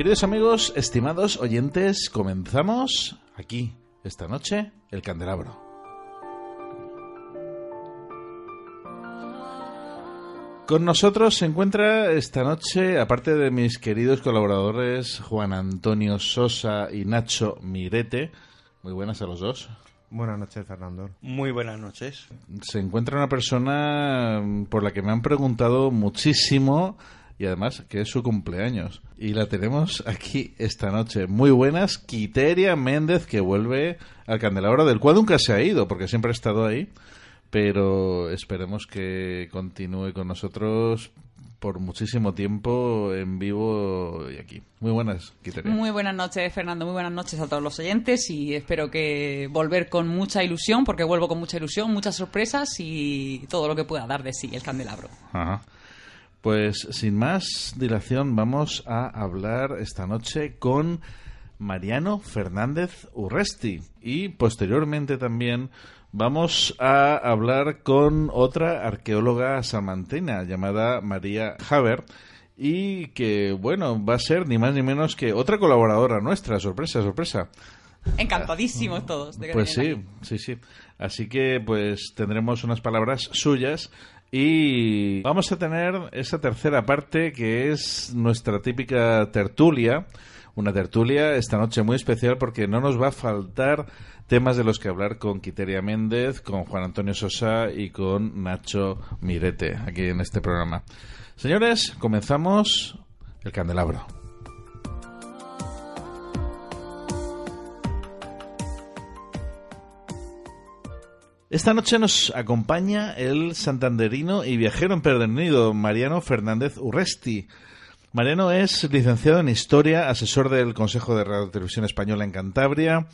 Queridos amigos, estimados oyentes, comenzamos aquí, esta noche, el candelabro. Con nosotros se encuentra esta noche, aparte de mis queridos colaboradores Juan Antonio Sosa y Nacho Mirete, muy buenas a los dos. Buenas noches, Fernando. Muy buenas noches. Se encuentra una persona por la que me han preguntado muchísimo y además que es su cumpleaños. Y la tenemos aquí esta noche. Muy buenas, Quiteria Méndez, que vuelve al candelabro, del cual nunca se ha ido, porque siempre ha estado ahí. Pero esperemos que continúe con nosotros por muchísimo tiempo en vivo y aquí. Muy buenas, Quiteria. Muy buenas noches, Fernando. Muy buenas noches a todos los oyentes y espero que volver con mucha ilusión, porque vuelvo con mucha ilusión, muchas sorpresas y todo lo que pueda dar de sí el candelabro. Ajá. Pues sin más dilación vamos a hablar esta noche con Mariano Fernández Urresti. Y posteriormente también vamos a hablar con otra arqueóloga salmantina llamada María Haber. Y que bueno va a ser ni más ni menos que otra colaboradora nuestra. Sorpresa sorpresa. Encantadísimos todos. De que pues sí sí sí. Así que pues tendremos unas palabras suyas y vamos a tener esa tercera parte que es nuestra típica tertulia. Una tertulia esta noche muy especial porque no nos va a faltar temas de los que hablar con Quiteria Méndez, con Juan Antonio Sosa y con Nacho Mirete aquí en este programa. Señores, comenzamos el candelabro. Esta noche nos acompaña el santanderino y viajero empedernido Mariano Fernández Urresti. Mariano es licenciado en Historia, asesor del Consejo de Radio Televisión Española en Cantabria,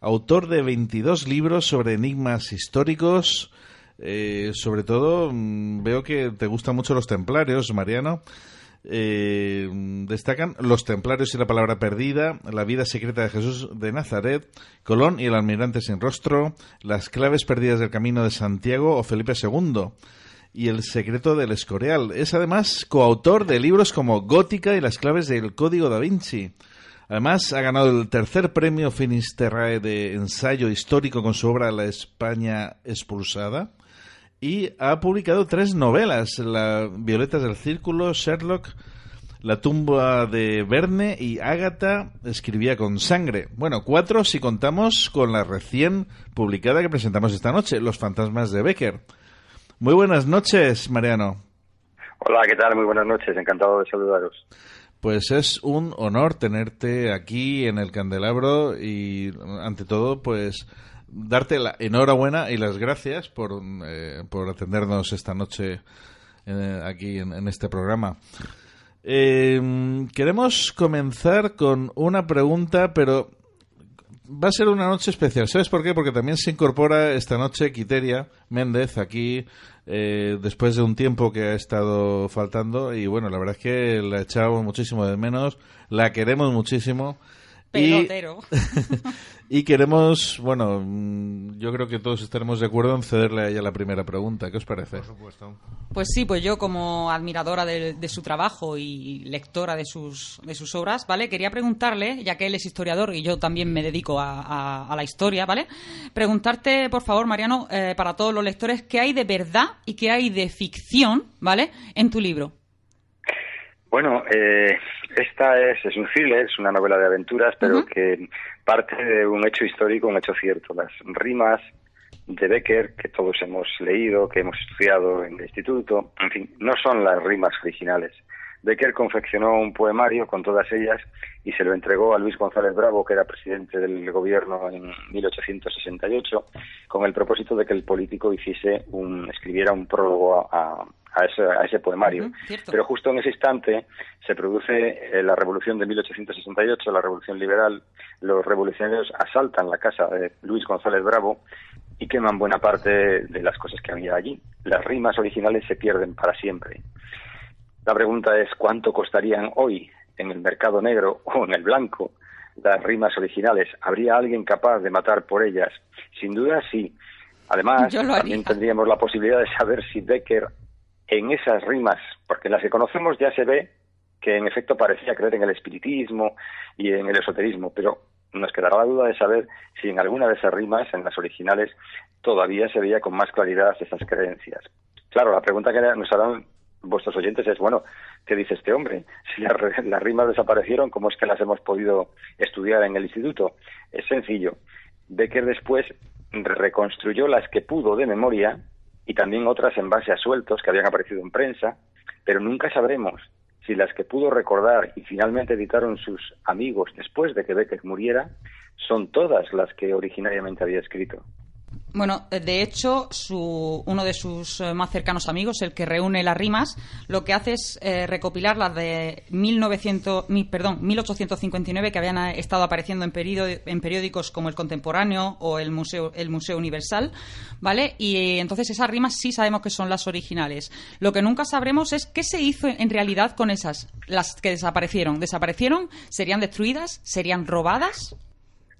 autor de 22 libros sobre enigmas históricos. Eh, sobre todo, mm, veo que te gustan mucho los templarios, Mariano. Eh, destacan Los Templarios y la Palabra Perdida, La vida secreta de Jesús de Nazaret, Colón y el Almirante sin Rostro, Las claves perdidas del Camino de Santiago o Felipe II y El secreto del Escorial. Es además coautor de libros como Gótica y las claves del Código da Vinci. Además, ha ganado el tercer premio Finisterrae de ensayo histórico con su obra La España expulsada y ha publicado tres novelas, La Violetas del Círculo, Sherlock, La tumba de Verne y Ágata escribía con sangre. Bueno, cuatro si contamos con la recién publicada que presentamos esta noche, Los fantasmas de Becker. Muy buenas noches, Mariano. Hola, ¿qué tal? Muy buenas noches, encantado de saludaros. Pues es un honor tenerte aquí en el candelabro y ante todo, pues darte la enhorabuena y las gracias por, eh, por atendernos esta noche eh, aquí en, en este programa. Eh, queremos comenzar con una pregunta, pero va a ser una noche especial. ¿Sabes por qué? Porque también se incorpora esta noche Quiteria Méndez aquí eh, después de un tiempo que ha estado faltando y bueno, la verdad es que la echamos muchísimo de menos, la queremos muchísimo. Pelotero. Y, y queremos, bueno, mm, yo creo que todos estaremos de acuerdo en cederle a ella la primera pregunta. ¿Qué os parece? Por supuesto. Pues sí, pues yo como admiradora de, de su trabajo y lectora de sus, de sus obras, ¿vale? Quería preguntarle, ya que él es historiador y yo también me dedico a, a- a la historia, ¿vale? Preguntarte, por favor, Mariano, eh, para todos los lectores, ¿qué hay de verdad y qué hay de ficción, ¿vale? En tu libro. Bueno, eh, esta es, es un thriller, es una novela de aventuras, pero que parte de un hecho histórico, un hecho cierto. Las rimas de Becker, que todos hemos leído, que hemos estudiado en el instituto, en fin, no son las rimas originales. Becker confeccionó un poemario con todas ellas y se lo entregó a Luis González Bravo, que era presidente del gobierno en 1868, con el propósito de que el político hiciese un, escribiera un prólogo a, a ese, a ese poemario. Pero justo en ese instante se produce eh, la revolución de 1868, la revolución liberal. Los revolucionarios asaltan la casa de Luis González Bravo y queman buena parte de las cosas que había allí. Las rimas originales se pierden para siempre. La pregunta es cuánto costarían hoy en el mercado negro o en el blanco las rimas originales. ¿Habría alguien capaz de matar por ellas? Sin duda sí. Además, también tendríamos la posibilidad de saber si Becker en esas rimas, porque en las que conocemos ya se ve que en efecto parecía creer en el espiritismo y en el esoterismo, pero nos quedará la duda de saber si en alguna de esas rimas, en las originales, todavía se veía con más claridad esas creencias. Claro, la pregunta que nos harán vuestros oyentes es, bueno, ¿qué dice este hombre? Si las, las rimas desaparecieron, ¿cómo es que las hemos podido estudiar en el instituto? Es sencillo. Becker después reconstruyó las que pudo de memoria y también otras en base a sueltos que habían aparecido en prensa, pero nunca sabremos si las que pudo recordar y finalmente editaron sus amigos después de que Becker muriera son todas las que originariamente había escrito. Bueno, de hecho, su, uno de sus eh, más cercanos amigos, el que reúne las rimas, lo que hace es eh, recopilar las de 1900, mi- perdón, 1859 que habían eh, estado apareciendo en, en periódicos como El Contemporáneo o el Museo, el Museo Universal, ¿vale? Y entonces esas rimas sí sabemos que son las originales. Lo que nunca sabremos es qué se hizo en realidad con esas, las que desaparecieron. ¿Desaparecieron? ¿Serían destruidas? ¿Serían robadas?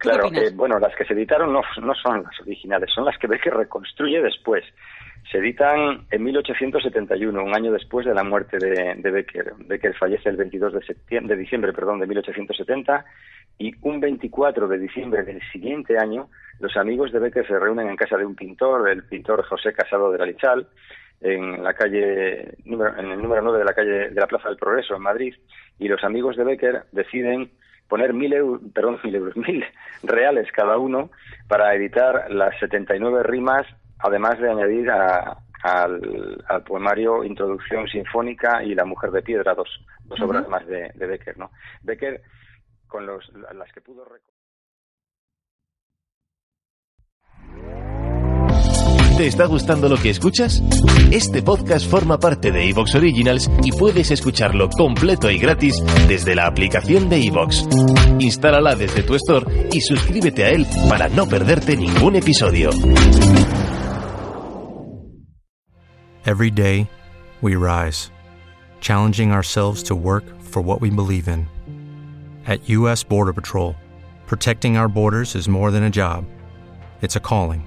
¿Tú qué Claro, eh, bueno, las que se editaron no, no son las originales, son las que Becker reconstruye después. Se editan en 1871, un año después de la muerte de, de Becker. Becker fallece el 22 de, septiembre, de diciembre perdón, de 1870 y un 24 de diciembre del siguiente año los amigos de Becker se reúnen en casa de un pintor, el pintor José Casado de la Lichal, en la calle número- en el número 9 de la calle de la Plaza del Progreso en Madrid y los amigos de Becker deciden poner mil euros, perdón, mil euros, mil reales cada uno para editar las 79 rimas, además de añadir a- al, al poemario Introducción Sinfónica y La Mujer de Piedra, dos, dos obras más de, de Becker, ¿no? Becker, con los, las que pudo ¿Te está gustando lo que escuchas? Este podcast forma parte de Evox Originals y puedes escucharlo completo y gratis desde la aplicación de Evox. Instálala desde tu store y suscríbete a él para no perderte ningún episodio. Every day, we rise, challenging ourselves to work for what we believe in. At U.S. Border Patrol, protecting our borders is more than a job, it's a calling.